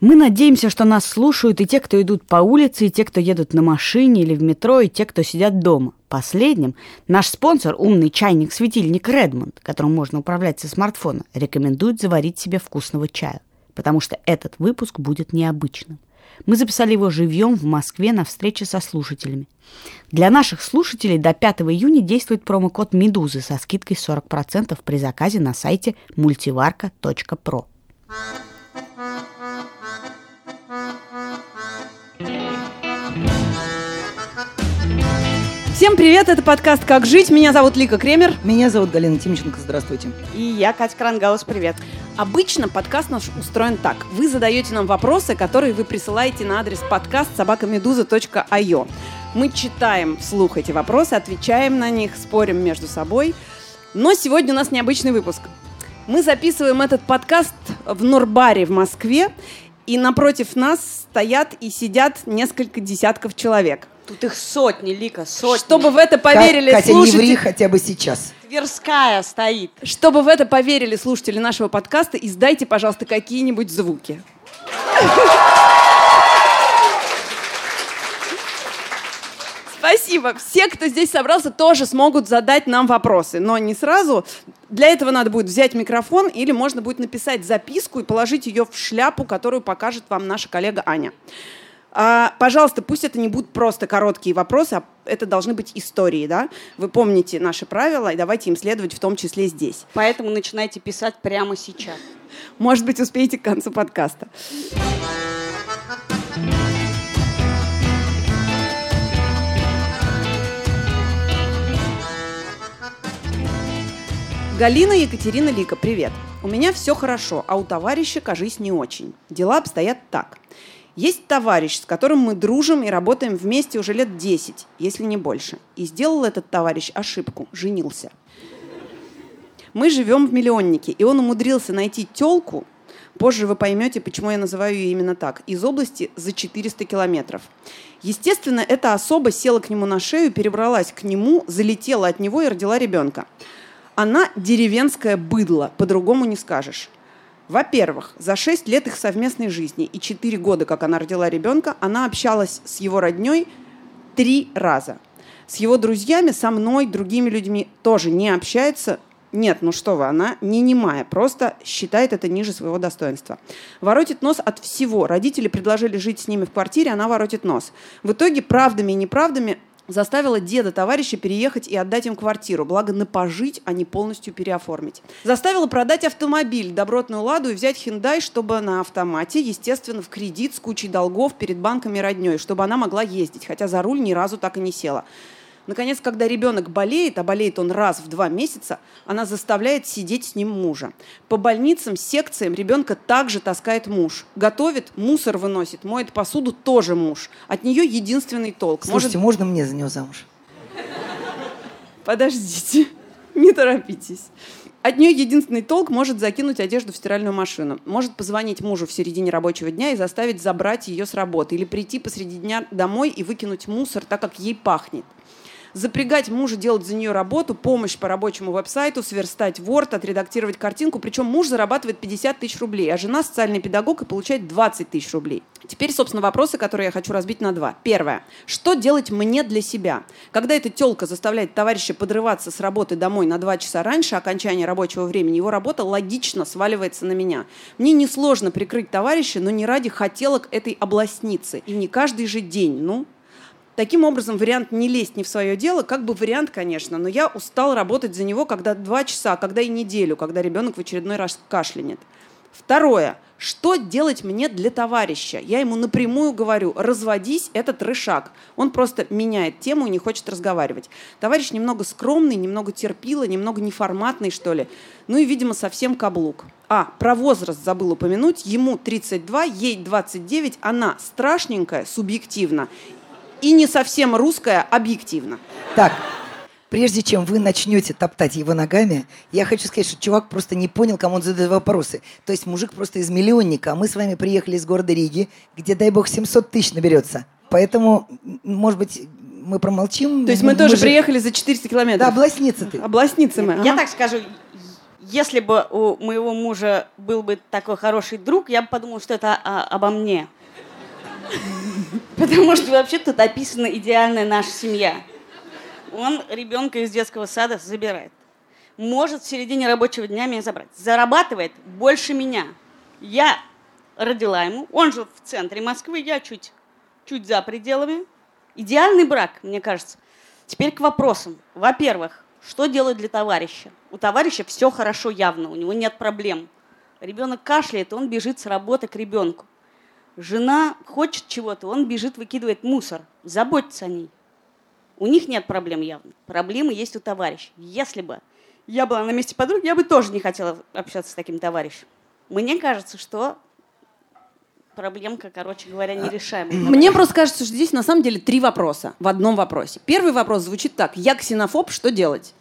Мы надеемся, что нас слушают и те, кто идут по улице, и те, кто едут на машине или в метро, и те, кто сидят дома. Последним наш спонсор, умный чайник-светильник Redmond, которым можно управлять со смартфона, рекомендует заварить себе вкусного чая, потому что этот выпуск будет необычным. Мы записали его живьем в Москве на встрече со слушателями. Для наших слушателей до 5 июня действует промокод «Медузы» со скидкой 40% при заказе на сайте multivarka.pro. Всем привет, это подкаст «Как жить». Меня зовут Лика Кремер. Меня зовут Галина Тимченко, здравствуйте. И я, Катя Крангаус, привет. Обычно подкаст наш устроен так. Вы задаете нам вопросы, которые вы присылаете на адрес подкаст собакамедуза.io. Мы читаем вслух эти вопросы, отвечаем на них, спорим между собой. Но сегодня у нас необычный выпуск. Мы записываем этот подкаст в Нурбаре в Москве, и напротив нас стоят и сидят несколько десятков человек – Тут их сотни, Лика, сотни. Чтобы в это поверили Катя, слушатели... не ври хотя бы сейчас. Тверская стоит. Чтобы в это поверили слушатели нашего подкаста, издайте, пожалуйста, какие-нибудь звуки. Спасибо. Все, кто здесь собрался, тоже смогут задать нам вопросы, но не сразу. Для этого надо будет взять микрофон или можно будет написать записку и положить ее в шляпу, которую покажет вам наша коллега Аня. А, пожалуйста, пусть это не будут просто короткие вопросы, а это должны быть истории, да? Вы помните наши правила, и давайте им следовать в том числе здесь. Поэтому начинайте писать прямо сейчас. Может быть, успеете к концу подкаста. Галина Екатерина Лика, привет. У меня все хорошо, а у товарища, кажись, не очень. Дела обстоят так. Есть товарищ, с которым мы дружим и работаем вместе уже лет 10, если не больше. И сделал этот товарищ ошибку, женился. Мы живем в миллионнике, и он умудрился найти телку, позже вы поймете, почему я называю ее именно так, из области за 400 километров. Естественно, эта особа села к нему на шею, перебралась к нему, залетела от него и родила ребенка. Она деревенское быдло, по-другому не скажешь. Во-первых, за 6 лет их совместной жизни и 4 года, как она родила ребенка, она общалась с его родней три раза. С его друзьями, со мной, другими людьми тоже не общается. Нет, ну что вы, она не немая, просто считает это ниже своего достоинства. Воротит нос от всего. Родители предложили жить с ними в квартире, она воротит нос. В итоге правдами и неправдами заставила деда товарища переехать и отдать им квартиру, благо на пожить, а не полностью переоформить. Заставила продать автомобиль, добротную «Ладу» и взять «Хиндай», чтобы на автомате, естественно, в кредит с кучей долгов перед банками родней, чтобы она могла ездить, хотя за руль ни разу так и не села. Наконец, когда ребенок болеет, а болеет он раз в два месяца, она заставляет сидеть с ним мужа. По больницам, секциям ребенка также таскает муж. Готовит, мусор выносит, моет посуду тоже муж. От нее единственный толк. Слушайте, Может... можно мне за нее замуж? Подождите, не торопитесь. От нее единственный толк может закинуть одежду в стиральную машину. Может позвонить мужу в середине рабочего дня и заставить забрать ее с работы. Или прийти посреди дня домой и выкинуть мусор, так как ей пахнет запрягать мужа делать за нее работу, помощь по рабочему веб-сайту, сверстать Word, отредактировать картинку. Причем муж зарабатывает 50 тысяч рублей, а жена социальный педагог и получает 20 тысяч рублей. Теперь, собственно, вопросы, которые я хочу разбить на два. Первое. Что делать мне для себя? Когда эта телка заставляет товарища подрываться с работы домой на два часа раньше окончания рабочего времени, его работа логично сваливается на меня. Мне несложно прикрыть товарища, но не ради хотелок этой областницы. И не каждый же день. Ну, Таким образом, вариант не лезть не в свое дело, как бы вариант, конечно, но я устал работать за него, когда два часа, когда и неделю, когда ребенок в очередной раз кашлянет. Второе. Что делать мне для товарища? Я ему напрямую говорю, разводись, это трешак. Он просто меняет тему и не хочет разговаривать. Товарищ немного скромный, немного терпило, немного неформатный, что ли. Ну и, видимо, совсем каблук. А, про возраст забыл упомянуть. Ему 32, ей 29, она страшненькая, субъективно, и не совсем русская объективно. Так, прежде чем вы начнете топтать его ногами, я хочу сказать, что чувак просто не понял, кому он задает вопросы. То есть мужик просто из миллионника, а мы с вами приехали из города Риги, где, дай бог, 700 тысяч наберется. Поэтому, может быть, мы промолчим. То есть мы, мы тоже же... приехали за 400 километров? Да, областницы ты. Областницы мы. Я так скажу, Если бы у моего мужа был бы такой хороший друг, я бы подумала, что это а, обо мне. Потому что вообще тут описана идеальная наша семья. Он ребенка из детского сада забирает. Может в середине рабочего дня меня забрать. Зарабатывает больше меня. Я родила ему, он жил в центре Москвы, я чуть, чуть за пределами. Идеальный брак, мне кажется. Теперь к вопросам. Во-первых, что делать для товарища? У товарища все хорошо явно, у него нет проблем. Ребенок кашляет, он бежит с работы к ребенку. Жена хочет чего-то, он бежит, выкидывает мусор. Заботится о ней. У них нет проблем явно. Проблемы есть у товарища. Если бы я была на месте подруги, я бы тоже не хотела общаться с таким товарищем. Мне кажется, что проблемка, короче говоря, нерешаемая. Мне просто кажется, что здесь на самом деле три вопроса в одном вопросе. Первый вопрос звучит так. Я ксенофоб, что делать?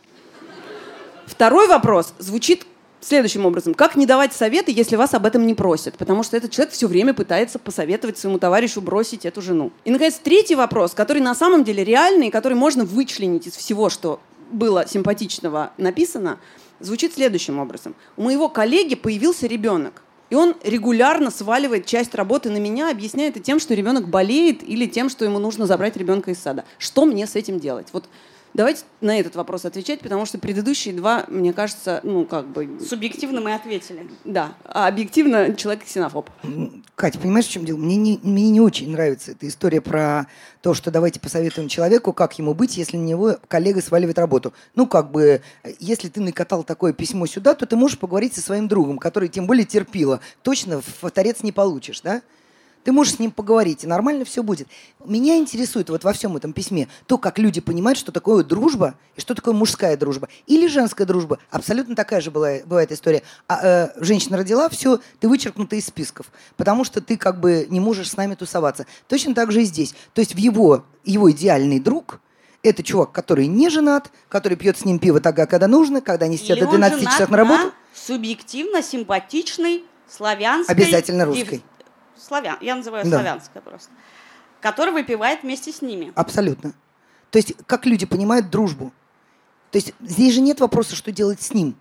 Второй вопрос звучит следующим образом. Как не давать советы, если вас об этом не просят? Потому что этот человек все время пытается посоветовать своему товарищу бросить эту жену. И, наконец, третий вопрос, который на самом деле реальный, который можно вычленить из всего, что было симпатичного написано, звучит следующим образом. У моего коллеги появился ребенок. И он регулярно сваливает часть работы на меня, объясняя это тем, что ребенок болеет или тем, что ему нужно забрать ребенка из сада. Что мне с этим делать? Вот Давайте на этот вопрос отвечать, потому что предыдущие два, мне кажется, ну, как бы... Субъективно мы ответили. Да, а объективно человек ксенофоб. Катя, понимаешь, в чем дело? Мне не, мне не очень нравится эта история про то, что давайте посоветуем человеку, как ему быть, если на него коллега сваливает работу. Ну, как бы, если ты накатал такое письмо сюда, то ты можешь поговорить со своим другом, который тем более терпила. Точно в торец не получишь, да? Ты можешь с ним поговорить, и нормально все будет. Меня интересует вот во всем этом письме то, как люди понимают, что такое дружба, и что такое мужская дружба. Или женская дружба. Абсолютно такая же была, бывает история. А, э, женщина родила, все, ты вычеркнута из списков. Потому что ты как бы не можешь с нами тусоваться. Точно так же и здесь. То есть в его, его идеальный друг – это чувак, который не женат, который пьет с ним пиво тогда, когда нужно, когда они сидят до 12 часов на работу. Субъективно симпатичный славянской... Обязательно русской славян, я называю да. славянская просто, который выпивает вместе с ними. Абсолютно. То есть как люди понимают дружбу. То есть здесь же нет вопроса, что делать с ним.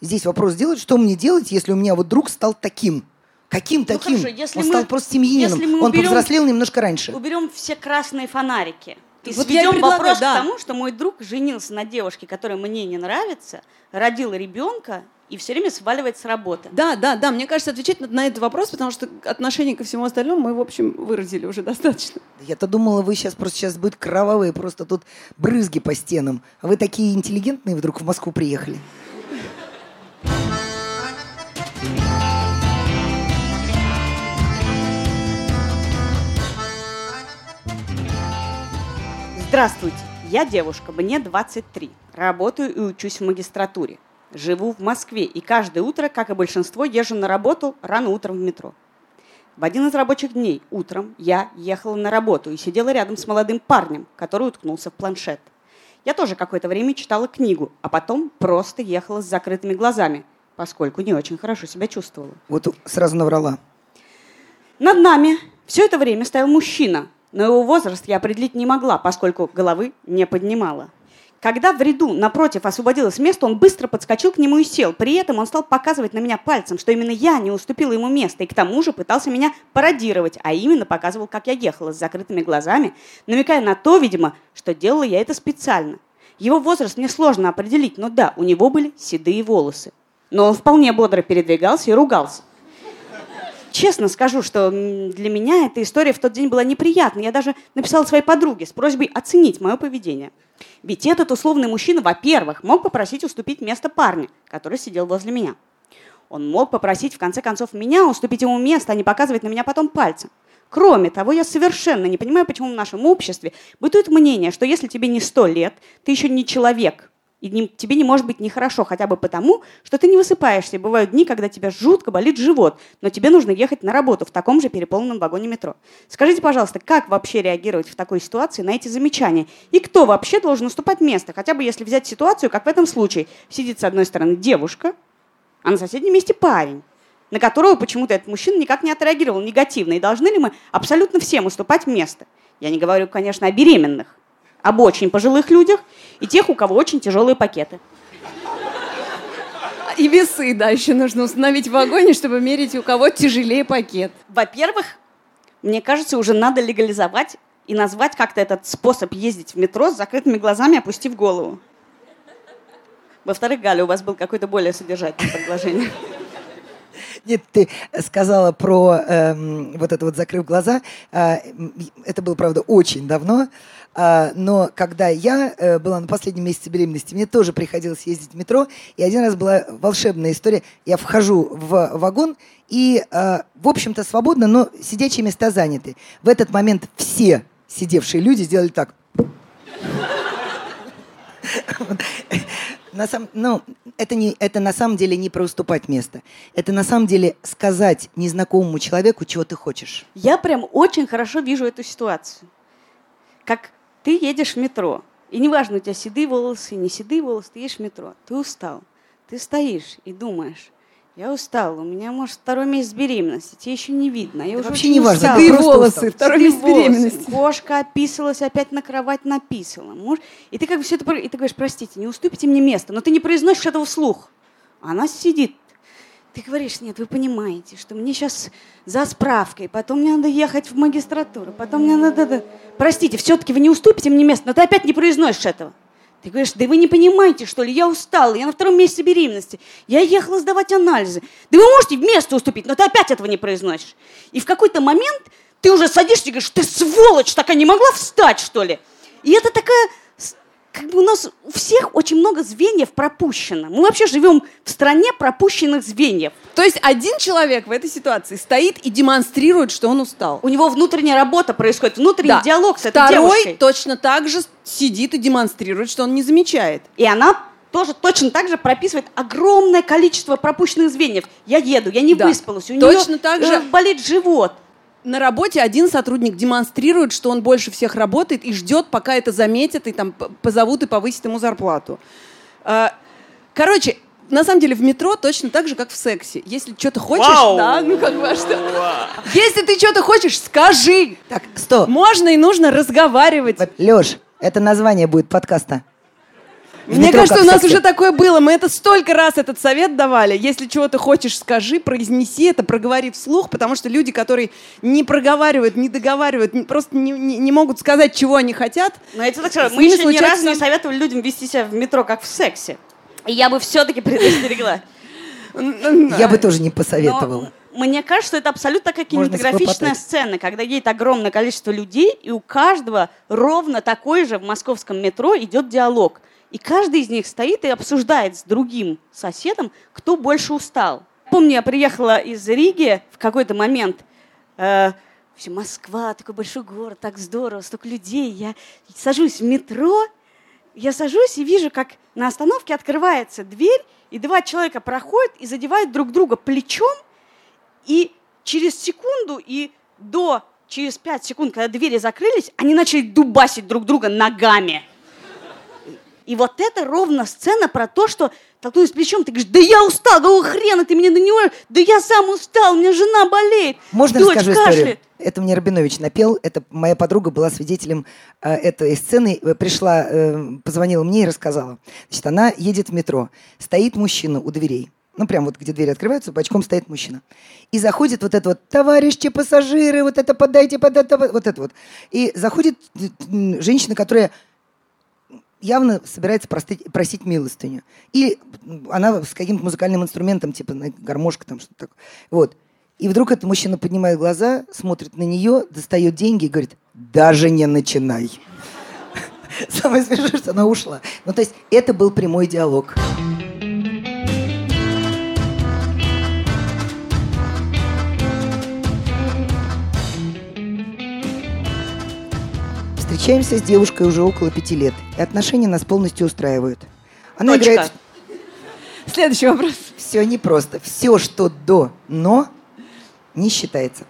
Здесь вопрос делать, что мне делать, если у меня вот друг стал таким. Каким ну, таким? Хорошо, если Он мы, стал просто семьянином. Если мы Он уберем, повзрослел немножко раньше. Уберем все красные фонарики. И вот сведем вопрос да. к тому, что мой друг женился на девушке, которая мне не нравится, родил ребенка, и все время сваливает с работы. Да, да, да. Мне кажется, отвечать на, на этот вопрос, потому что отношение ко всему остальному мы, в общем, выразили уже достаточно. Я-то думала, вы сейчас просто сейчас будет кровавые, просто тут брызги по стенам. А вы такие интеллигентные вдруг в Москву приехали. Здравствуйте, я девушка, мне 23. Работаю и учусь в магистратуре. Живу в Москве и каждое утро, как и большинство, езжу на работу рано утром в метро. В один из рабочих дней утром я ехала на работу и сидела рядом с молодым парнем, который уткнулся в планшет. Я тоже какое-то время читала книгу, а потом просто ехала с закрытыми глазами, поскольку не очень хорошо себя чувствовала. Вот сразу наврала. Над нами все это время стоял мужчина, но его возраст я определить не могла, поскольку головы не поднимала. Когда в ряду напротив освободилось место, он быстро подскочил к нему и сел. При этом он стал показывать на меня пальцем, что именно я не уступила ему место, и к тому же пытался меня пародировать, а именно показывал, как я ехала с закрытыми глазами, намекая на то, видимо, что делала я это специально. Его возраст мне сложно определить, но да, у него были седые волосы. Но он вполне бодро передвигался и ругался. Честно скажу, что для меня эта история в тот день была неприятной. Я даже написала своей подруге с просьбой оценить мое поведение. Ведь этот условный мужчина, во-первых, мог попросить уступить место парня, который сидел возле меня. Он мог попросить, в конце концов, меня уступить ему место, а не показывать на меня потом пальцем. Кроме того, я совершенно не понимаю, почему в нашем обществе бытует мнение, что если тебе не сто лет, ты еще не человек, и не, тебе не может быть нехорошо хотя бы потому, что ты не высыпаешься. Бывают дни, когда тебя жутко болит живот, но тебе нужно ехать на работу в таком же переполненном вагоне метро. Скажите, пожалуйста, как вообще реагировать в такой ситуации на эти замечания? И кто вообще должен уступать место? Хотя бы если взять ситуацию, как в этом случае. Сидит с одной стороны девушка, а на соседнем месте парень на которого почему-то этот мужчина никак не отреагировал негативно. И должны ли мы абсолютно всем уступать место? Я не говорю, конечно, о беременных об очень пожилых людях и тех, у кого очень тяжелые пакеты. И весы, да, еще нужно установить в вагоне, чтобы мерить, у кого тяжелее пакет. Во-первых, мне кажется, уже надо легализовать и назвать как-то этот способ ездить в метро с закрытыми глазами, опустив голову. Во-вторых, Галя, у вас был какое-то более содержательное предложение. Нет, ты сказала про эм, вот это вот закрыв глаза. Э, это было, правда, очень давно. Э, но когда я э, была на последнем месяце беременности, мне тоже приходилось ездить в метро. И один раз была волшебная история. Я вхожу в вагон, и, э, в общем-то, свободно, но сидячие места заняты. В этот момент все сидевшие люди сделали так на самом, ну, это, не, это на самом деле не про уступать место. Это на самом деле сказать незнакомому человеку, чего ты хочешь. Я прям очень хорошо вижу эту ситуацию. Как ты едешь в метро, и неважно, у тебя седые волосы, не седые волосы, ты едешь в метро, ты устал, ты стоишь и думаешь, я устала, у меня, может, второй месяц беременности, тебе еще не видно. Я да уже вообще не важно, ты волосы, устал. второй месяц беременности. Кошка описалась, опять на кровать написала. Может? И ты как бы все это, и ты говоришь, простите, не уступите мне место, но ты не произносишь этого вслух. Она сидит. Ты говоришь, нет, вы понимаете, что мне сейчас за справкой, потом мне надо ехать в магистратуру, потом мне надо... Простите, все-таки вы не уступите мне место, но ты опять не произносишь этого. Ты говоришь, да вы не понимаете, что ли, я устала, я на втором месяце беременности, я ехала сдавать анализы. Да вы можете вместо уступить, но ты опять этого не произносишь. И в какой-то момент ты уже садишься и говоришь, ты сволочь такая, не могла встать, что ли? И это такая как бы у нас у всех очень много звеньев пропущено. Мы вообще живем в стране пропущенных звеньев. То есть один человек в этой ситуации стоит и демонстрирует, что он устал. У него внутренняя работа происходит, внутренний да. диалог с этой Второй девушкой. точно так же сидит и демонстрирует, что он не замечает. И она тоже точно так же прописывает огромное количество пропущенных звеньев. Я еду, я не да. выспалась, у точно нее так же... болит живот на работе один сотрудник демонстрирует, что он больше всех работает и ждет, пока это заметят и там позовут и повысят ему зарплату. А, короче, на самом деле в метро точно так же, как в сексе. Если что-то хочешь, Вау! да, ну как бы а что. Если ты что-то хочешь, скажи. Так, стоп. Можно и нужно разговаривать. Леш, это название будет подкаста. Мне кажется, у нас уже такое было. Мы это столько раз этот совет давали. Если чего ты хочешь, скажи, произнеси это, проговори вслух, потому что люди, которые не проговаривают, не договаривают, просто не, не, не могут сказать, чего они хотят. Но это так что мы еще случается... ни разу не советовали людям вести себя в метро, как в сексе. И я бы все-таки предостерегла. Я бы тоже не посоветовала. Мне кажется, что это абсолютно такая кинематографичная сцена, когда едет огромное количество людей, и у каждого ровно такой же в московском метро идет диалог – и каждый из них стоит и обсуждает с другим соседом, кто больше устал. Помню, я приехала из Риги в какой-то момент. Э, все, Москва, такой большой город, так здорово, столько людей. Я сажусь в метро, я сажусь и вижу, как на остановке открывается дверь, и два человека проходят и задевают друг друга плечом, и через секунду и до, через пять секунд, когда двери закрылись, они начали дубасить друг друга ногами. И вот это ровно сцена про то, что толкнулись плечом, ты говоришь, да я устал, какого хрена ты меня на него, да я сам устал, у меня жена болеет, Можно дочь расскажу кашляет. историю? Это мне Рабинович напел, это моя подруга была свидетелем э, этой сцены, пришла, э, позвонила мне и рассказала. Значит, она едет в метро, стоит мужчина у дверей, ну, прям вот где двери открываются, бочком стоит мужчина. И заходит вот это вот, товарищи пассажиры, вот это подайте, подайте, вот это вот. И заходит женщина, которая явно собирается простить, просить милостыню. И она с каким-то музыкальным инструментом, типа гармошка там что-то такое. Вот. И вдруг этот мужчина поднимает глаза, смотрит на нее, достает деньги и говорит, даже не начинай. Самое смешное, что она ушла. Ну, то есть это был прямой диалог. Встречаемся с девушкой уже около пяти лет, и отношения нас полностью устраивают. Она Точка. играет... Следующий вопрос. Все непросто. Все, что до «но», не считается.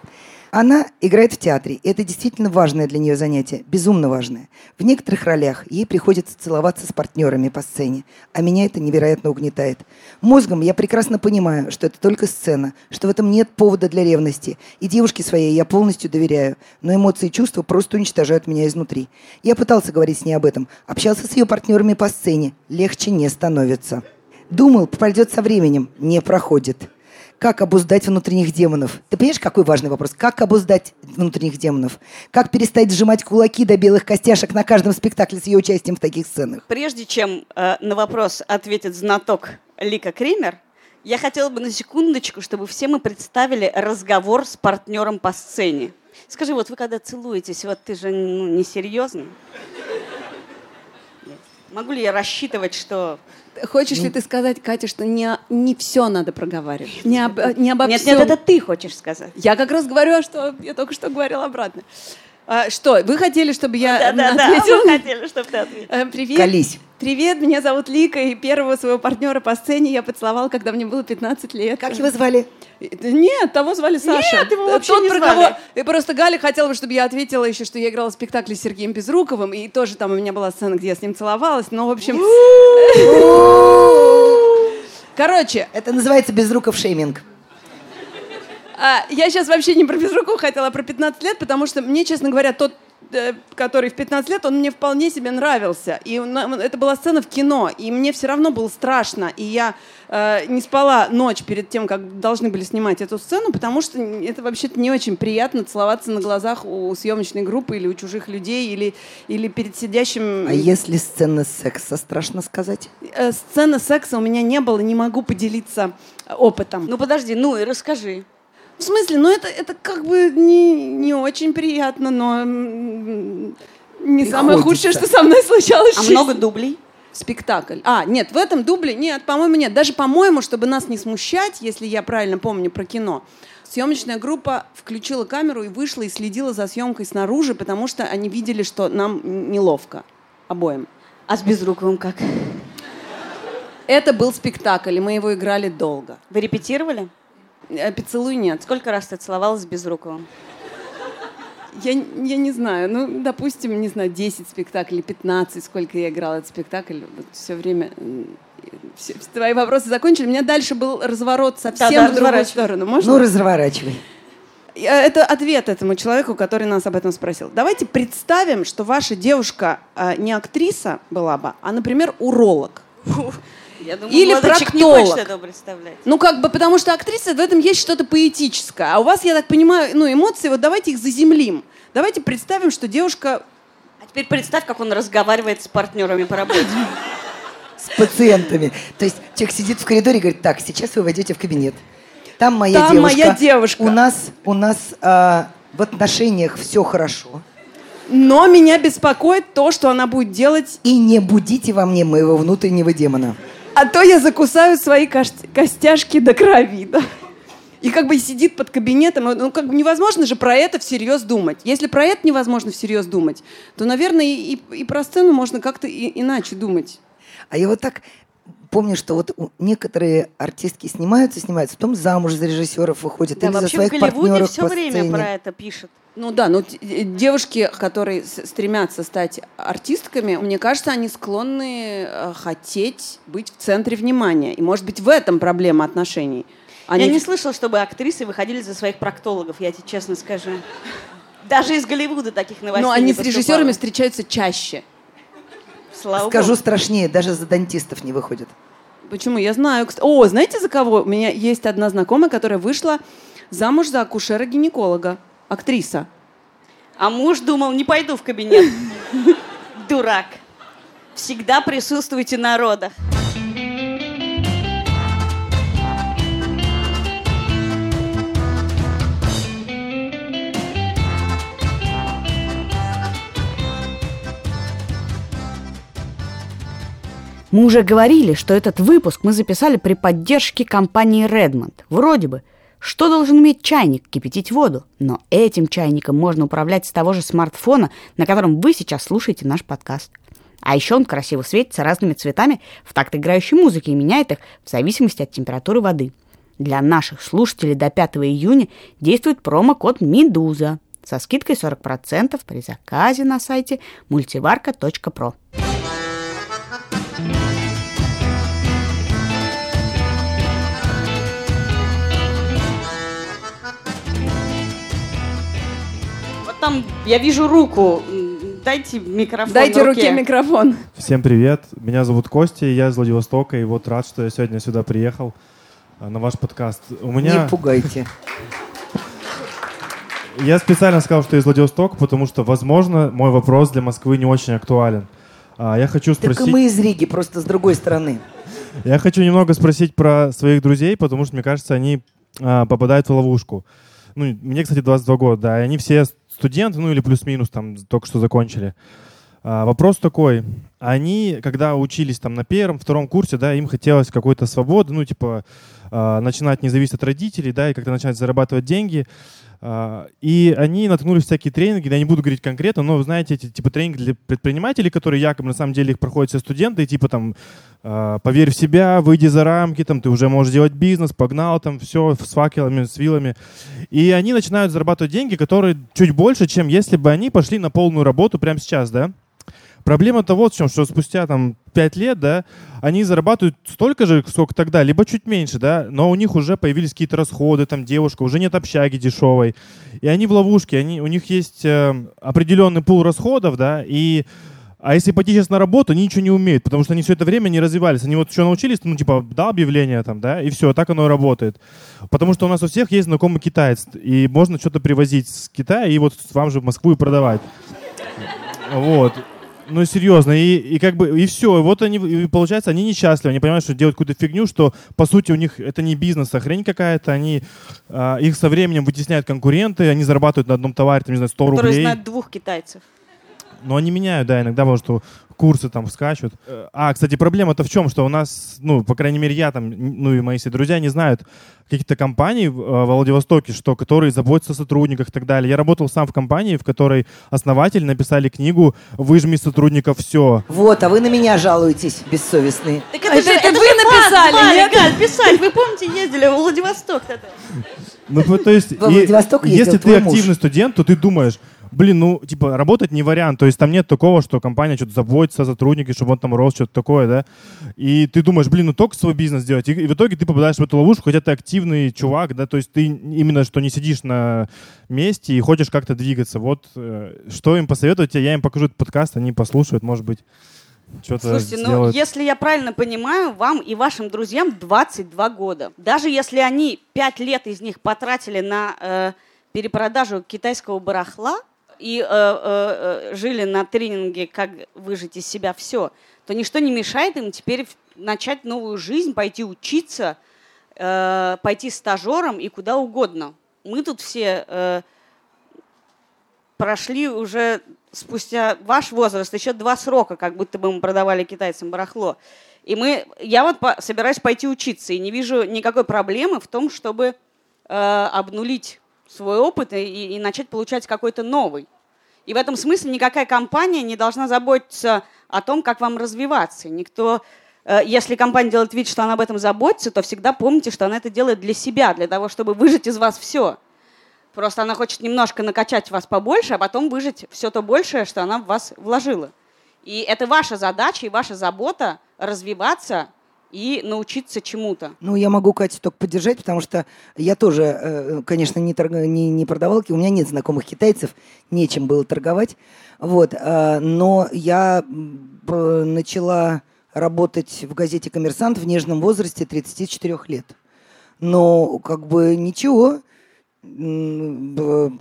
Она играет в театре, и это действительно важное для нее занятие, безумно важное. В некоторых ролях ей приходится целоваться с партнерами по сцене, а меня это невероятно угнетает. Мозгом я прекрасно понимаю, что это только сцена, что в этом нет повода для ревности, и девушке своей я полностью доверяю, но эмоции и чувства просто уничтожают меня изнутри. Я пытался говорить с ней об этом, общался с ее партнерами по сцене, легче не становится. Думал, пройдет со временем. Не проходит. Как обуздать внутренних демонов? Ты понимаешь, какой важный вопрос? Как обуздать внутренних демонов? Как перестать сжимать кулаки до белых костяшек на каждом спектакле с ее участием в таких сценах? Прежде чем э, на вопрос ответит знаток Лика Кремер, я хотела бы на секундочку, чтобы все мы представили разговор с партнером по сцене. Скажи, вот вы когда целуетесь, вот ты же ну, не серьезно? Могу ли я рассчитывать, что Хочешь ли ты сказать, Катя, что не, не все надо проговаривать? Не, об, не обо нет, всем. нет, это ты хочешь сказать. Я как раз говорю, а что я только что говорила обратно. А, что, вы хотели, чтобы я да, да, ответила? Да, мы хотели, чтобы ты ответил. Э, Привет. Колись. Привет, меня зовут Лика, и первого своего партнера по сцене я поцеловал, когда мне было 15 лет. Как его звали? Нет, того звали Саша. Нет, его вообще Тот, не про звали. кого- И просто Галя хотела бы, чтобы я ответила еще, что я играла в спектакле с Сергеем Безруковым, и тоже там у меня была сцена, где я с ним целовалась, но, в общем... Короче, Это называется безруков шейминг. А, я сейчас вообще не про Безрукова хотела, а про 15 лет, потому что мне, честно говоря, тот, э, который в 15 лет, он мне вполне себе нравился. И это была сцена в кино, и мне все равно было страшно. И я э, не спала ночь перед тем, как должны были снимать эту сцену, потому что это вообще-то не очень приятно целоваться на глазах у съемочной группы или у чужих людей, или, или перед сидящим... А если сцена секса, страшно сказать? Э, сцены секса у меня не было, не могу поделиться опытом. Ну подожди, ну и расскажи. В смысле, ну это, это как бы не, не очень приятно, но не самое Приходится. худшее, что со мной случалось. А жизни. много дублей? Спектакль. А, нет, в этом дубле, нет, по-моему, нет. Даже, по-моему, чтобы нас не смущать, если я правильно помню про кино, съемочная группа включила камеру и вышла и следила за съемкой снаружи, потому что они видели, что нам неловко обоим. А с Безруковым как? Это был спектакль, и мы его играли долго. Вы репетировали? Э, Поцелуй нет. Сколько раз ты целовалась с Безруковым? Я, я не знаю, ну, допустим, не знаю, 10 спектаклей, 15, сколько я играла этот спектакль, вот все время... все- твои вопросы закончили. У меня дальше был разворот совсем Да-да, в другую сторону. Можно? Ну, разворачивай. Э, Это ответ этому человеку, который нас об этом спросил. Давайте представим, что ваша девушка э, не актриса была бы, а, например, уролог. Я думаю, Или проктолог. Ну, как бы, потому что актриса, в этом есть что-то поэтическое. А у вас, я так понимаю, ну, эмоции, вот давайте их заземлим. Давайте представим, что девушка А теперь представь, как он разговаривает с партнерами по работе. С пациентами. То есть человек сидит в коридоре и говорит, так, сейчас вы войдете в кабинет. Там моя Там девушка. моя девушка. У нас, у нас а, в отношениях все хорошо. Но меня беспокоит то, что она будет делать, И не будите во мне моего внутреннего демона. А то я закусаю свои кос- костяшки до крови. да. И как бы сидит под кабинетом, ну как бы невозможно же про это всерьез думать. Если про это невозможно всерьез думать, то, наверное, и, и- про сцену можно как-то иначе думать. А я вот так помню, что вот некоторые артистки снимаются, снимаются, потом замуж за режиссеров выходят Да, или за вообще в своих Голливуде партнеров все по время сцене. про это пишут. Ну да, но т- э, девушки, которые стремятся стать артистками, мне кажется, они склонны э, хотеть быть в центре внимания. И, может быть, в этом проблема отношений. Они Я не слышала, чтобы актрисы выходили за своих проктологов, я тебе честно скажу. Даже из Голливуда таких новостей Но не они с режиссерами встречаются чаще. Слава Скажу богу. страшнее, даже за дантистов не выходят. Почему? Я знаю. О, знаете, за кого? У меня есть одна знакомая, которая вышла замуж за акушера-гинеколога. Актриса. А муж думал, не пойду в кабинет. Дурак. Всегда присутствуйте на родах. Мы уже говорили, что этот выпуск мы записали при поддержке компании Redmond. Вроде бы, что должен иметь чайник? Кипятить воду. Но этим чайником можно управлять с того же смартфона, на котором вы сейчас слушаете наш подкаст. А еще он красиво светится разными цветами в такт играющей музыки и меняет их в зависимости от температуры воды. Для наших слушателей до 5 июня действует промокод «Медуза» со скидкой 40% при заказе на сайте multivarka.pro. там я вижу руку дайте микрофон Дайте руке. руке микрофон. Всем привет, меня зовут Костя, я из Владивостока, и вот рад, что я сегодня сюда приехал а, на ваш подкаст. У меня... Не пугайте. Я специально сказал, что из Владивостока, потому что, возможно, мой вопрос для Москвы не очень актуален. А, Я хочу Так спросить... мы из Риги, просто с другой стороны. Я хочу немного спросить про своих друзей, потому что, мне кажется, они а, попадают в ловушку. Ну, мне, кстати, 22 года, да, и они все студенты, ну или плюс-минус там только что закончили. А, вопрос такой, они, когда учились там на первом, втором курсе, да, им хотелось какой-то свободы, ну, типа, а, начинать не зависеть от родителей, да, и как-то начать зарабатывать деньги. А, И они наткнулись всякие тренинги, я не буду говорить конкретно, но, знаете, эти типа тренинги для предпринимателей, которые якобы на самом деле их проходят все студенты, и типа там а, поверь в себя, выйди за рамки, там ты уже можешь делать бизнес, погнал там все с факелами, с вилами. И они начинают зарабатывать деньги, которые чуть больше, чем если бы они пошли на полную работу прямо сейчас, да? Проблема-то вот в чем, что спустя там 5 лет, да, они зарабатывают столько же, сколько тогда, либо чуть меньше, да, но у них уже появились какие-то расходы, там девушка, уже нет общаги дешевой, и они в ловушке, они, у них есть э, определенный пул расходов, да, и а если пойти сейчас на работу, они ничего не умеют, потому что они все это время не развивались. Они вот что научились, ну, типа, дал объявление там, да, и все, так оно и работает. Потому что у нас у всех есть знакомый китаец, и можно что-то привозить с Китая и вот вам же в Москву и продавать. Вот. Ну, серьезно, и, и как бы, и все, и вот они, и получается, они несчастливы, они понимают, что делают какую-то фигню, что, по сути, у них это не бизнес, а хрень какая-то, они, а, их со временем вытесняют конкуренты, они зарабатывают на одном товаре, там, не знаю, 100 Которые рублей. знают двух китайцев. Но они меняют, да, иногда, может, что курсы там скачут. Э, А, кстати, проблема-то в чем, что у нас, ну, по крайней мере, я там, ну и мои все друзья не знают каких-то компаний в, э, во Владивостоке, что, которые заботятся о сотрудниках и так далее. Я работал сам в компании, в которой основатели написали книгу «Выжми сотрудников все». Вот, а вы на меня жалуетесь, бессовестные. Так это же- это вы же вас написали, звали, нет? Галь, писать. Вы помните, ездили в Владивосток тогда? Ну, то есть, Во и- Владивосток ездил если ты муж. активный студент, то ты думаешь, блин, ну, типа, работать не вариант. То есть там нет такого, что компания что-то заботится о сотруднике, чтобы он там рос, что-то такое, да. И ты думаешь, блин, ну только свой бизнес делать. И, и в итоге ты попадаешь в эту ловушку, хотя ты активный чувак, да, то есть ты именно что не сидишь на месте и хочешь как-то двигаться. Вот э, что им посоветовать, я им покажу этот подкаст, они послушают, может быть, что-то Слушайте, ну сделают. если я правильно понимаю, вам и вашим друзьям 22 года. Даже если они 5 лет из них потратили на э, перепродажу китайского барахла и э, э, э, жили на тренинге «Как выжить из себя все», то ничто не мешает им теперь начать новую жизнь, пойти учиться, э, пойти стажером и куда угодно. Мы тут все э, прошли уже спустя ваш возраст еще два срока, как будто бы мы продавали китайцам барахло. И мы, я вот по- собираюсь пойти учиться, и не вижу никакой проблемы в том, чтобы э, обнулить свой опыт и, и начать получать какой-то новый. И в этом смысле никакая компания не должна заботиться о том, как вам развиваться. Никто, э, если компания делает вид, что она об этом заботится, то всегда помните, что она это делает для себя, для того, чтобы выжать из вас все. Просто она хочет немножко накачать вас побольше, а потом выжать все то большее, что она в вас вложила. И это ваша задача и ваша забота развиваться и научиться чему-то. Ну, я могу Катю только поддержать, потому что я тоже, э, конечно, не, торг- не, не продавалки, у меня нет знакомых китайцев, нечем было торговать. Вот, э, но я п- начала работать в газете «Коммерсант» в нежном возрасте 34 лет. Но как бы ничего,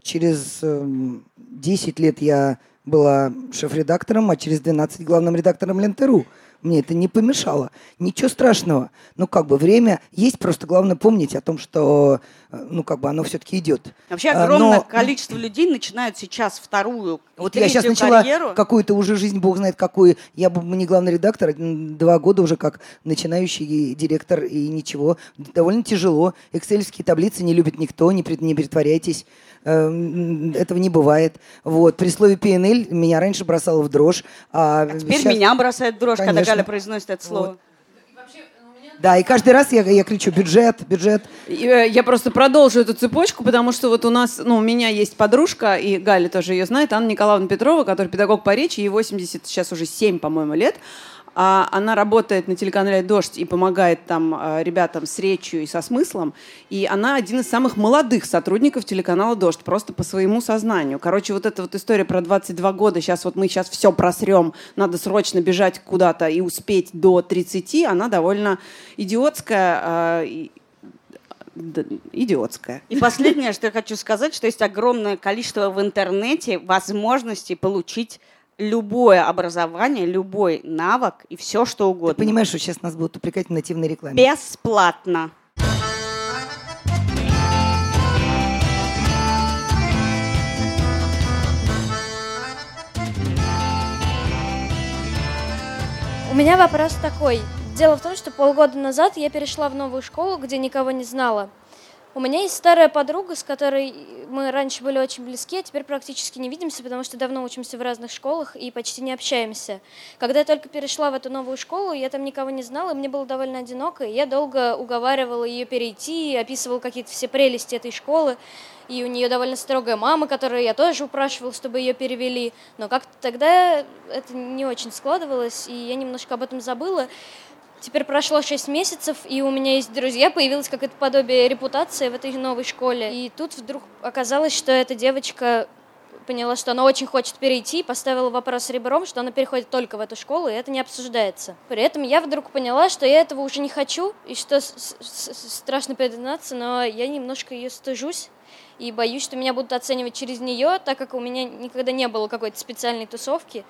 через эм, 10 лет я была шеф-редактором, а через 12 главным редактором Лентеру. Мне это не помешало. Ничего страшного. Ну, как бы время есть, просто главное помнить о том, что, э, ну, как бы оно все-таки идет. Вообще А, огромное но- количество людей начинают сейчас вторую, Вот я сейчас начала карьеру. какую-то уже жизнь, бог знает какую. Я бы не главный редактор, два года уже как начинающий директор, и ничего. Довольно тяжело. Экселевские таблицы не любит никто, не, пред- не притворяйтесь. Эм, Этого не бывает. Вот. При слове PNL меня раньше бросало в дрожь. А, А теперь сейчас- меня бросает дрожь, когда Конечно. Галя произносит это слово. Да, и каждый раз я, я кричу бюджет, бюджет. Э, Я просто продолжу эту цепочку, потому что вот у нас, ну, у меня есть подружка, и Галя тоже ее знает, Анна Николаевна Петрова, которая педагог по речи, ей 80, сейчас уже 7, по-моему, лет. А она работает на телеканале «Дождь» и помогает там э, ребятам с речью и со смыслом. И она один из самых молодых сотрудников телеканала «Дождь», просто по своему сознанию. Короче, вот эта вот история про 22 года, сейчас вот мы сейчас все просрем, надо срочно бежать куда-то и успеть до 30, она довольно идиотская, э, идиотская. И последнее, что я хочу сказать, что есть огромное количество в интернете возможностей получить любое образование, любой навык и все, что угодно. Ты понимаешь, что сейчас нас будут упрекать в нативной рекламе? Бесплатно. У меня вопрос такой. Дело в том, что полгода назад я перешла в новую школу, где никого не знала. У меня есть старая подруга, с которой мы раньше были очень близки, а теперь практически не видимся, потому что давно учимся в разных школах и почти не общаемся. Когда я только перешла в эту новую школу, я там никого не знала, и мне было довольно одиноко, и я долго уговаривала ее перейти, описывала какие-то все прелести этой школы, и у нее довольно строгая мама, которую я тоже упрашивала, чтобы ее перевели, но как-то тогда это не очень складывалось, и я немножко об этом забыла. Теперь прошло 6 месяцев, и у меня есть друзья, появилось какое-то подобие репутации в этой новой школе. И тут вдруг оказалось, что эта девочка поняла, что она очень хочет перейти, поставила вопрос ребром, что она переходит только в эту школу, и это не обсуждается. При этом я вдруг поняла, что я этого уже не хочу, и что страшно признаться, но я немножко ее стыжусь и боюсь, что меня будут оценивать через нее, так как у меня никогда не было какой-то специальной тусовки.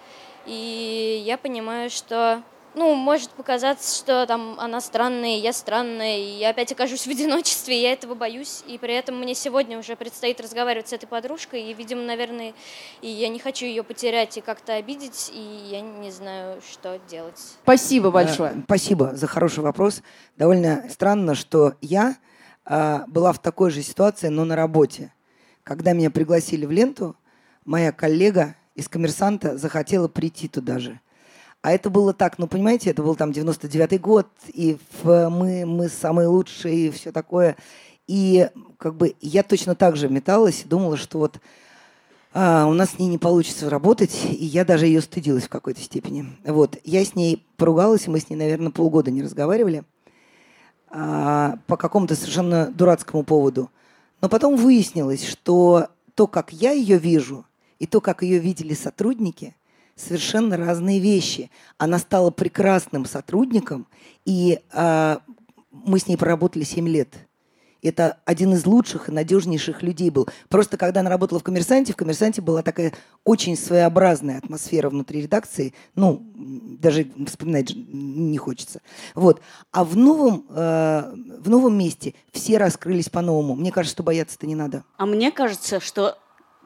И я понимаю, что ну, может показаться, что там она странная, я странная, и я опять окажусь в одиночестве, и я этого боюсь, и при этом мне сегодня уже предстоит разговаривать с этой подружкой, и, видимо, наверное, и я не хочу ее потерять и как-то обидеть, и я не знаю, что делать. Спасибо большое. Да, спасибо за хороший вопрос. Довольно странно, что я а, была в такой же ситуации, но на работе. Когда меня пригласили в ленту, моя коллега из коммерсанта захотела прийти туда же. А это было так, ну, понимаете, это был там 99-й год, и мы, мы самые лучшие, и все такое. И как бы я точно так же металась и думала, что вот а, у нас с ней не получится работать, и я даже ее стыдилась в какой-то степени. Вот. Я с ней поругалась, и мы с ней, наверное, полгода не разговаривали а, по какому-то совершенно дурацкому поводу. Но потом выяснилось, что то, как я ее вижу, и то, как ее видели сотрудники – совершенно разные вещи. Она стала прекрасным сотрудником, и э, мы с ней проработали 7 лет. Это один из лучших и надежнейших людей был. Просто когда она работала в «Коммерсанте», в «Коммерсанте» была такая очень своеобразная атмосфера внутри редакции. Ну, даже вспоминать не хочется. Вот. А в новом, э, в новом месте все раскрылись по-новому. Мне кажется, что бояться-то не надо. А мне кажется, что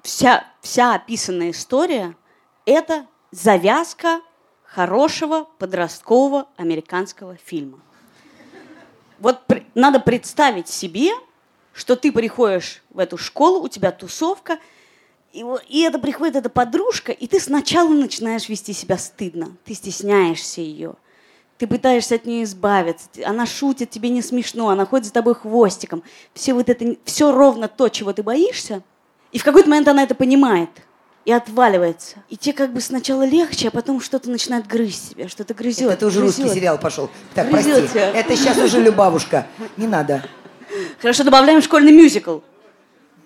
вся, вся описанная история – это завязка хорошего подросткового американского фильма. Вот надо представить себе, что ты приходишь в эту школу, у тебя тусовка, и, и это приходит эта подружка, и ты сначала начинаешь вести себя стыдно, ты стесняешься ее, ты пытаешься от нее избавиться, она шутит, тебе не смешно, она ходит за тобой хвостиком, все вот это, все ровно то, чего ты боишься, и в какой-то момент она это понимает – и отваливается. И тебе как бы сначала легче, а потом что-то начинает грызть себя, что-то грызет. Это, уже грызет. русский сериал пошел. Так, грызет прости. Тебя. Это сейчас уже Любавушка. Не надо. Хорошо, добавляем школьный мюзикл.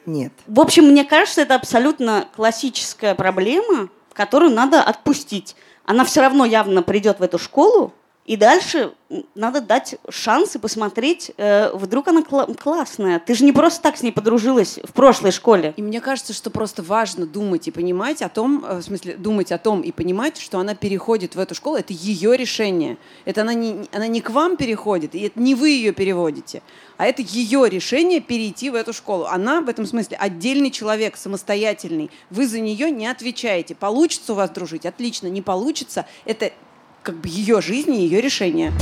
Нет. В общем, мне кажется, это абсолютно классическая проблема, которую надо отпустить. Она все равно явно придет в эту школу, и дальше надо дать шанс и посмотреть, э, вдруг она кла- классная. Ты же не просто так с ней подружилась в прошлой школе. И мне кажется, что просто важно думать и понимать о том, э, в смысле, думать о том и понимать, что она переходит в эту школу, это ее решение. Это она не, она не к вам переходит, и это не вы ее переводите, а это ее решение перейти в эту школу. Она в этом смысле отдельный человек, самостоятельный. Вы за нее не отвечаете. Получится у вас дружить? Отлично. Не получится? Это как бы ее жизнь и ее решение.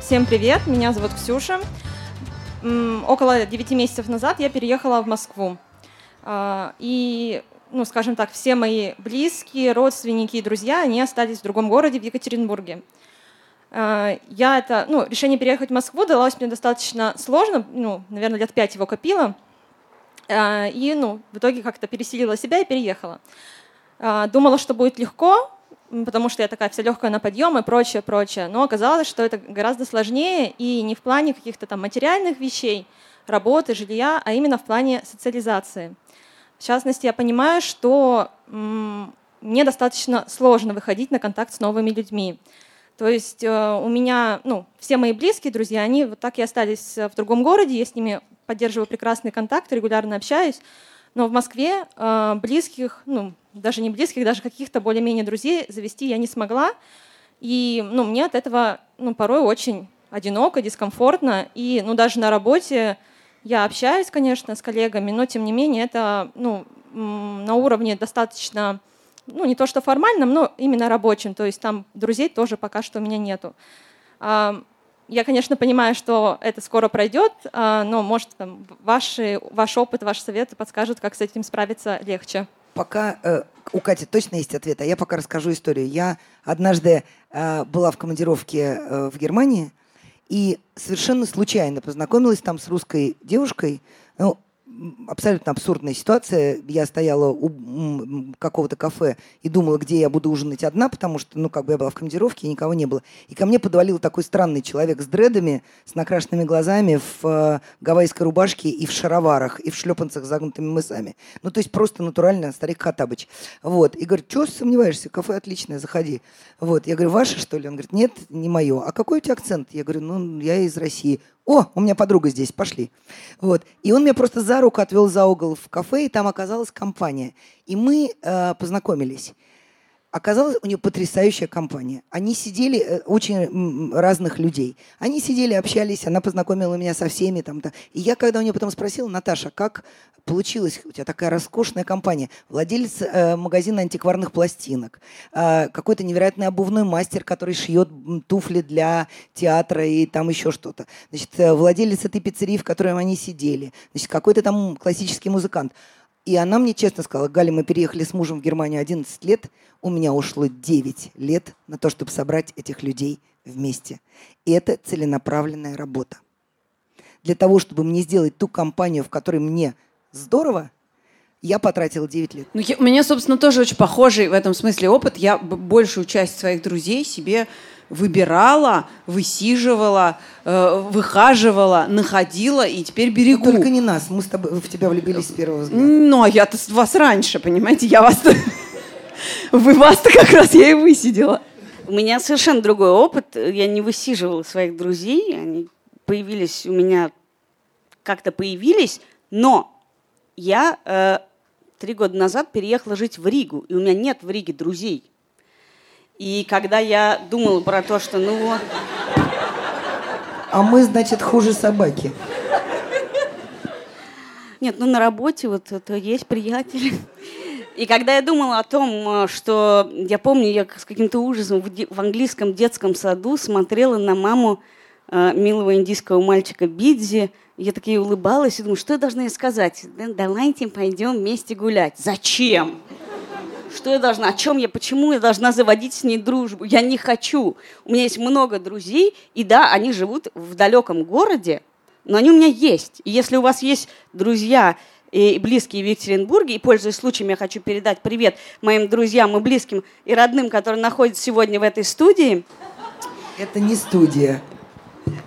Всем привет, меня зовут Ксюша. Около 9 месяцев назад я переехала в Москву. А, и, ну, скажем так, все мои близкие, родственники и друзья, они остались в другом городе, в Екатеринбурге. А, Я это, ну, решение переехать в Москву далось мне достаточно сложно, ну, наверное, лет пять его копила. А, И, ну, в итоге как-то пересилила себя и переехала. А, Думала, что будет легко, потому что я такая вся легкая на подъем и прочее, прочее. Но оказалось, что это гораздо сложнее и не в плане каких-то там материальных вещей, работы, жилья, а именно в плане социализации. В частности, я понимаю, что мне достаточно сложно выходить на контакт с новыми людьми. То есть э, у меня, ну, все мои близкие друзья, они вот так и остались э, в другом городе, я с ними поддерживаю прекрасный контакт, регулярно общаюсь. Но в Москве э, близких, ну, даже не близких, даже каких-то более-менее друзей завести я не смогла. И, ну, мне от этого, ну, порой очень одиноко, дискомфортно. И, ну, даже на работе я общаюсь, конечно, с коллегами, но, тем не менее, это, ну, на уровне достаточно ну, не то что формальном, но именно рабочем. То есть там друзей тоже пока что у меня нету. Я, конечно, понимаю, что это скоро пройдет, а, но, может, там, ваши, ваш опыт, ваши советы подскажут, как с этим справиться легче. Пока э, у Кати точно есть ответ, а я пока расскажу историю. Я однажды э, была в командировке э, в Германии и совершенно случайно познакомилась там с русской девушкой. Ну, абсолютно абсурдная ситуация. Я стояла у какого-то кафе и думала, где я буду ужинать одна, потому что, ну, как бы я была в командировке, и никого не было. И ко мне подвалил такой странный человек с дредами, с накрашенными глазами, в э, гавайской рубашке и в шароварах, и в шлепанцах с загнутыми мысами. Ну, то есть просто натурально старик Хатабыч. Вот. И говорит, что сомневаешься? Кафе отличное, заходи. Вот. Я говорю, ваше, что ли? Он говорит, нет, не мое. А какой у тебя акцент? Я говорю, ну, я из России. О, у меня подруга здесь, пошли. Вот. И он меня просто за руку отвел за угол в кафе, и там оказалась компания. И мы э, познакомились. Оказалось, у нее потрясающая компания. Они сидели, э, очень разных людей. Они сидели, общались, она познакомила меня со всеми. Там, то И я, когда у нее потом спросила, Наташа, как получилось, у тебя такая роскошная компания, владелец э, магазина антикварных пластинок, э, какой-то невероятный обувной мастер, который шьет туфли для театра и там еще что-то. Значит, э, владелец этой пиццерии, в которой они сидели. Значит, какой-то там классический музыкант. И она мне честно сказала, Галя, мы переехали с мужем в Германию 11 лет, у меня ушло 9 лет на то, чтобы собрать этих людей вместе. И это целенаправленная работа. Для того, чтобы мне сделать ту компанию, в которой мне здорово, я потратила 9 лет. Ну, я- у меня, собственно, тоже очень похожий в этом смысле опыт. Я большую часть своих друзей себе выбирала, высиживала, э, выхаживала, находила и теперь Но берегу. только не нас, мы с тобой в тебя влюбились с первого взгляда. Ну, а я-то с вас раньше, понимаете, я вас Вы вас-то как раз я и высидела. У меня совершенно другой опыт. Я не высиживала своих друзей. Они появились у меня, как-то появились. Но я э, три года назад переехала жить в Ригу. И у меня нет в Риге друзей. И когда я думала про то, что ну А мы, значит, хуже собаки. Нет, ну на работе вот это есть приятели. И когда я думала о том, э, что я помню, я с каким-то ужасом в, английском детском саду смотрела на маму милого индийского мальчика Бидзи, я такие улыбалась и думаю, что я должна ей сказать? «Да, давайте пойдем вместе гулять. Зачем? Что я должна? О чем я? Почему я должна заводить с ней дружбу? Я не хочу. У меня есть много друзей, и да, они живут в далеком городе, но они у меня есть. И если у вас есть друзья и близкие в Екатеринбурге, и пользуясь случаем, я хочу передать привет моим друзьям и близким и родным, которые находятся сегодня в этой студии, Это не студия.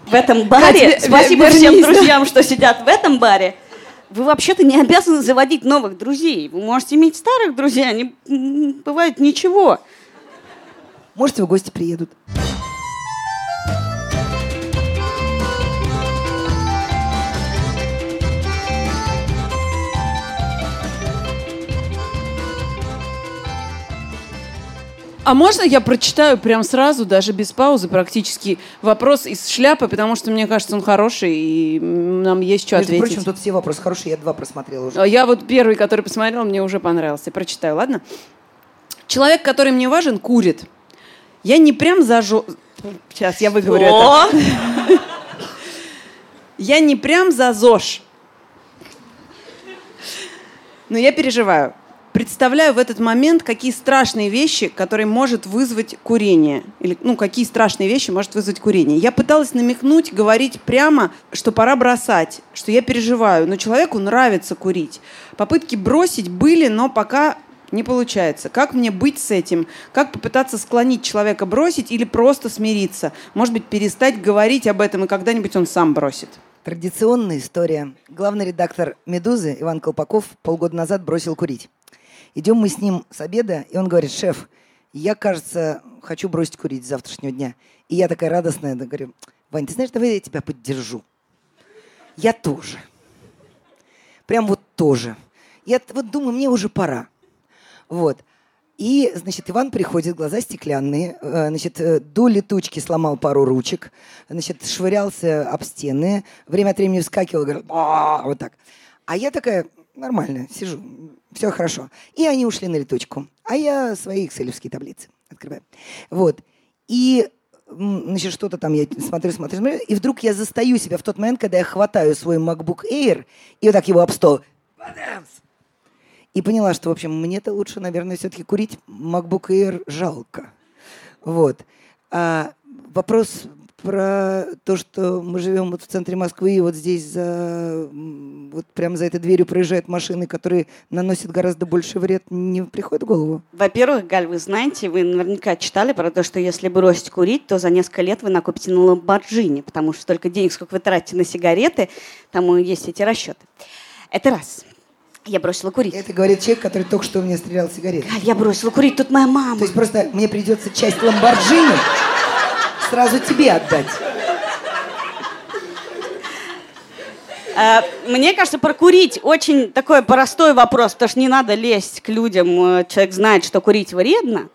В этом баре. Кать, Спасибо вернись, всем да. друзьям, что сидят в этом баре. Вы вообще-то не обязаны заводить новых друзей. Вы можете иметь старых друзей, они бывают ничего. Может, в гости приедут. А можно я прочитаю прям сразу, даже без паузы практически, вопрос из шляпы, потому что мне кажется, он хороший, и нам есть что Между ответить. прочим, тут все вопросы хорошие, я два просмотрела уже. Я вот первый, который посмотрел, мне уже понравился. Прочитаю, ладно? Человек, который мне важен, курит. Я не прям зажо... Сейчас я выговорю это. Я не прям за ЗОЖ. Но я переживаю. Представляю в этот момент, какие страшные вещи, которые может вызвать курение. Или, ну, какие страшные вещи может вызвать курение. Я пыталась намекнуть, говорить прямо, что пора бросать, что я переживаю. Но человеку нравится курить. Попытки бросить были, но пока не получается. Как мне быть с этим? Как попытаться склонить человека бросить или просто смириться? Может быть, перестать говорить об этом, и когда-нибудь он сам бросит? Традиционная история. Главный редактор «Медузы» Иван Колпаков полгода назад бросил курить. Идем мы с ним с обеда, и он говорит, шеф, я, кажется, хочу бросить курить с завтрашнего дня. И я такая радостная, да, говорю, Вань, ты знаешь, давай я тебя поддержу. Я тоже. Прям вот тоже. Я вот думаю, мне уже пора. Вот. И, значит, Иван приходит, глаза стеклянные, э, значит, э, до летучки сломал пару ручек, значит, швырялся об стены, время от времени вскакивал, говорит, вот так. А я такая, нормально, сижу, все хорошо. И они ушли на летучку. А я свои экселевские таблицы открываю. Вот. И значит, что-то там я смотрю, смотрю, смотрю, и вдруг я застаю себя в тот момент, когда я хватаю свой MacBook Air и вот так его об стол. И поняла, что, в общем, мне-то лучше, наверное, все-таки курить MacBook Air жалко. Вот. А вопрос про то, что мы живем вот в центре Москвы, и вот здесь за, вот прямо за этой дверью проезжают машины, которые наносят гораздо больше вред, не приходит в голову? Во-первых, Галь, вы знаете, вы наверняка читали про то, что если бросить курить, то за несколько лет вы накопите на Ламборджини, потому что столько денег, сколько вы тратите на сигареты, там и есть эти расчеты. Это раз. Я бросила курить. Это говорит человек, который только что мне стрелял сигареты. Галь, я бросила курить, тут моя мама. То есть просто мне придется часть Ламборджини сразу тебе отдать. А, мне кажется, прокурить очень такой простой вопрос, потому что не надо лезть к людям. Э, человек знает, что курить вредно.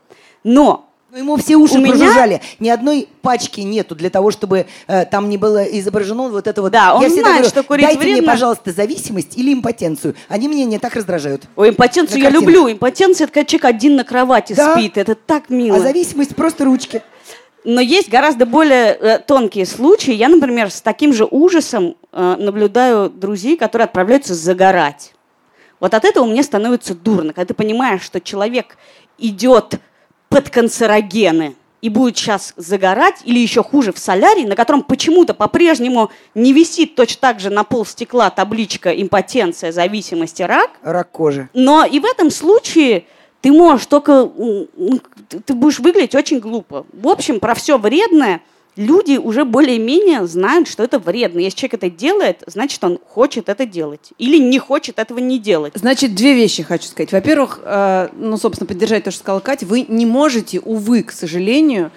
Но но ему все уши у прожужжали. Меня... Ни одной пачки нету для того, чтобы э, там не было изображено вот это вот. Да, он Я знает, говорю, что курить Дайте вредно. мне, пожалуйста, зависимость или импотенцию. Они меня не так раздражают. Ой, импотенцию я люблю. Импотенция – это когда человек один на кровати да. спит. Это так мило. А зависимость – просто ручки. Но есть гораздо более э, тонкие случаи. Я, например, с таким же ужасом э, наблюдаю друзей, которые отправляются загорать. Вот от этого мне становится дурно, когда ты понимаешь, что человек идет под канцерогены и будет сейчас загорать, или еще хуже, в солярии, на котором почему-то по-прежнему не висит точно так же на пол стекла табличка импотенция, зависимости, рак. Рак кожи. Но и в этом случае ты можешь только, ты будешь выглядеть очень глупо. В общем, про все вредное люди уже более-менее знают, что это вредно. Если человек это делает, значит, он хочет это делать. Или не хочет этого не делать. Значит, две вещи хочу сказать. Во-первых, э, ну, собственно, поддержать то, что сказала Катя. Вы не можете, увы, к сожалению,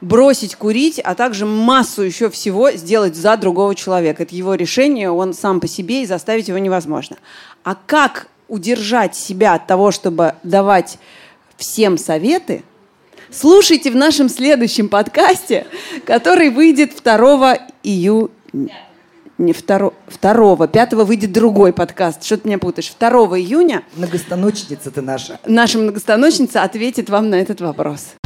бросить курить, а также массу еще всего сделать за другого человека. Это его решение, он сам по себе, и заставить его невозможно. А как удержать себя от того, чтобы давать всем советы, слушайте в нашем следующем подкасте, который выйдет 2 июня. Не 2, 2, 5 выйдет другой подкаст. Что ты меня путаешь? 2 июня. Многостаночница ты наша. Наша многостаночница ответит вам на этот вопрос.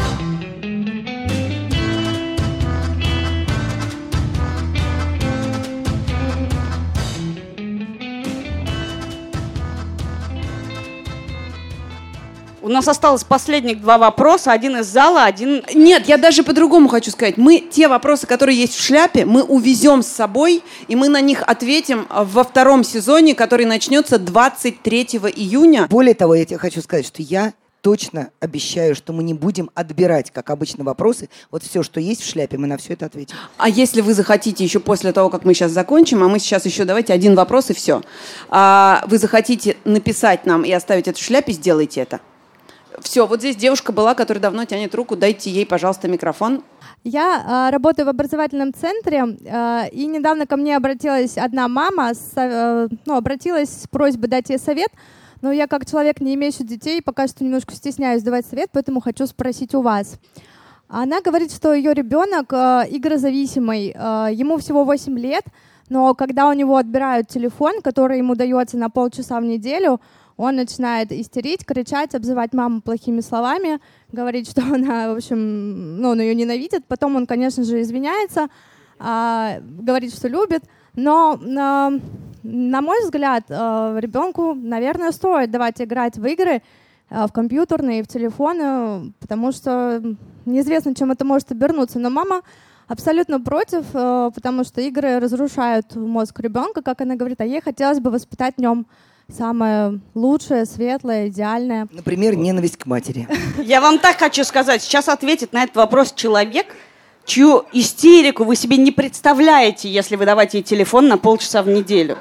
Нас осталось последних два вопроса. Один из зала, один... Нет, я даже по-другому хочу сказать. Мы те вопросы, которые есть в шляпе, мы увезем с собой, и мы на них ответим во втором сезоне, который начнется 23 июня. Более того, я тебе хочу сказать, что я точно обещаю, что мы не будем отбирать, как обычно, вопросы. Вот все, что есть в шляпе, мы на все это ответим. А если вы захотите еще после того, как мы сейчас закончим, а мы сейчас еще давайте один вопрос и все. А, вы захотите написать нам и оставить это в шляпе, сделайте это. Все, вот здесь девушка была, которая давно тянет руку. Дайте ей, пожалуйста, микрофон. Я э, работаю в образовательном центре, э, и недавно ко мне обратилась одна мама, с, э, ну, обратилась с просьбой дать ей совет, но я как человек, не имеющий детей, пока что немножко стесняюсь давать совет, поэтому хочу спросить у вас. Она говорит, что ее ребенок э, игрозависимый, э, ему всего 8 лет, но когда у него отбирают телефон, который ему дается на полчаса в неделю, он начинает истерить, кричать, обзывать маму плохими словами, говорить, что она, в общем, ну, он ее ненавидит. Потом он, конечно же, извиняется, а, говорит, что любит. Но а, на мой взгляд, э, ребенку, наверное, стоит давать играть в игры, в компьютерные, в телефоны, потому что неизвестно, чем это может обернуться. Но мама абсолютно против, потому что игры разрушают мозг ребенка, как она говорит, а ей хотелось бы воспитать в нем самое лучшее, светлое, идеальное. Например, ненависть к матери. Я вам так хочу сказать, сейчас ответит на этот вопрос человек, чью истерику вы себе не представляете, если вы давайте ей телефон на полчаса в неделю.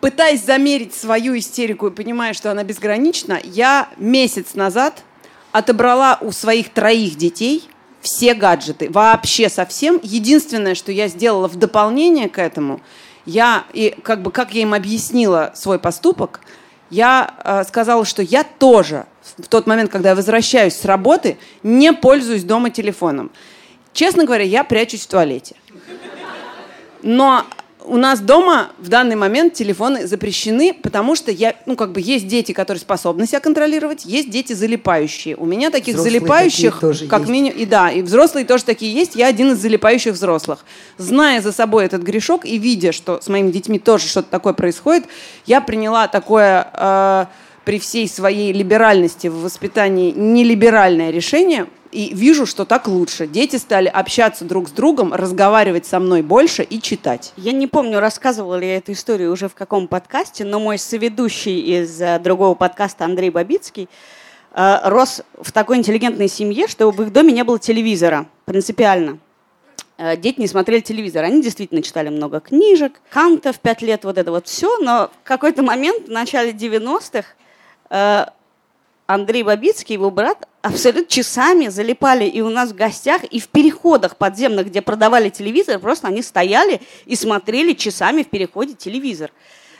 Пытаясь замерить свою истерику и понимая, что она безгранична, я месяц назад отобрала у своих троих детей все гаджеты, вообще совсем. Единственное, что я сделала в дополнение к этому, я, и как бы, как я им объяснила свой поступок, я э, сказала, что я тоже в тот момент, когда я возвращаюсь с работы, не пользуюсь дома телефоном. Честно говоря, я прячусь в туалете. Но у нас дома в данный момент телефоны запрещены, потому что я, ну, как бы есть дети, которые способны себя контролировать, есть дети залипающие. У меня таких Взрослые залипающих, тоже как есть. минимум, и да, и взрослые тоже такие есть. Я один из залипающих взрослых. Зная за собой этот грешок и видя, что с моими детьми тоже что-то такое происходит, я приняла такое э, при всей своей либеральности в воспитании нелиберальное решение и вижу, что так лучше. Дети стали общаться друг с другом, разговаривать со мной больше и читать. Я не помню, рассказывала ли я эту историю уже в каком подкасте, но мой соведущий из э, другого подкаста Андрей Бабицкий э, рос в такой интеллигентной семье, что в их доме не было телевизора. Принципиально. Э, Дети не смотрели телевизор. Они действительно читали много книжек. Канта в пять лет, вот это вот все. Но в какой-то момент, в начале 90-х, э, Андрей Бабицкий его брат абсолютно часами залипали и у нас в гостях, и в переходах подземных, где продавали телевизор, просто они стояли и смотрели часами в переходе телевизор.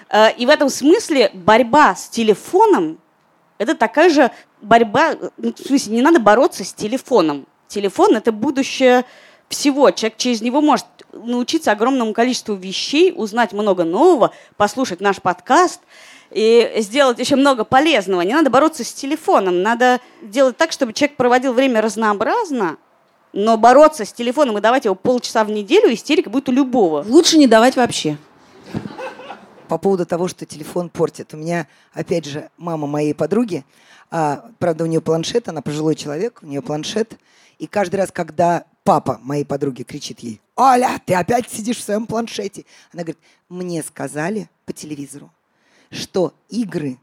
Э, И в этом смысле борьба с телефоном – это такая же борьба, ну, в смысле, не надо бороться с телефоном. Телефон – это будущее всего. Человек через него может научиться огромному количеству вещей, узнать много нового, послушать наш подкаст – и сделать еще много полезного. Не надо бороться с телефоном, надо делать так, чтобы человек проводил время разнообразно, но бороться с телефоном и давать его полчаса в неделю, истерика будет у любого. Лучше не давать вообще. По поводу того, что телефон портит. У меня, опять же, мама моей подруги, а, правда, у нее планшет, она пожилой человек, у нее планшет. И каждый раз, когда папа моей подруги кричит ей, «Оля, ты опять сидишь в своем планшете!» Она говорит, «Мне сказали по телевизору, что игры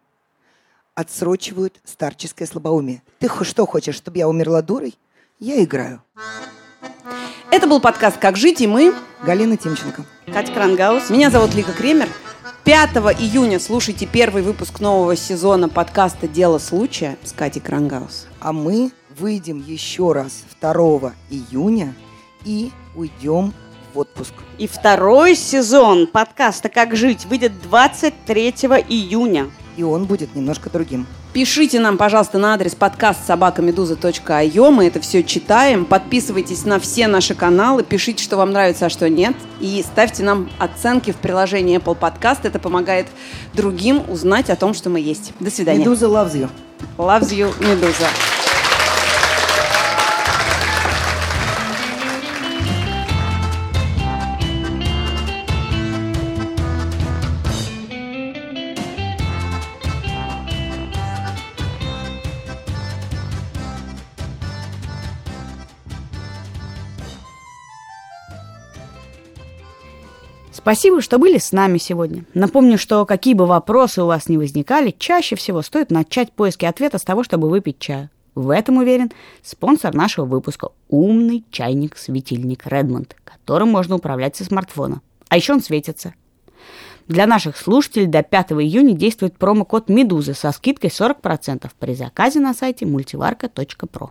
отсрочивают старческое слабоумие. Ты что хочешь, чтобы я умерла дурой? Я играю». Это был подкаст «Как жить» и мы. Галина Тимченко. Катя Крангаус. Меня зовут Лика Кремер. 5 июня слушайте первый выпуск нового сезона подкаста «Дело случая» с Катей Крангаус. А мы выйдем еще раз 2 июня и уйдем в отпуск. И второй сезон подкаста «Как жить» выйдет 23 июня. И он будет немножко другим. Пишите нам, пожалуйста, на адрес подкаст собакамедуза.io. Мы это все читаем. Подписывайтесь на все наши каналы. Пишите, что вам нравится, а что нет. И ставьте нам оценки в приложении Apple Podcast. Это помогает другим узнать о том, что мы есть. До свидания. Медуза loves you. Loves you, Медуза. Спасибо, что были с нами сегодня. Напомню, что какие бы вопросы у вас ни возникали, чаще всего стоит начать поиски ответа с того, чтобы выпить чаю. В этом уверен спонсор нашего выпуска – умный чайник-светильник Redmond, которым можно управлять со смартфона. А еще он светится. Для наших слушателей до 5 июня действует промокод «Медуза» со скидкой 40% при заказе на сайте multivarka.pro.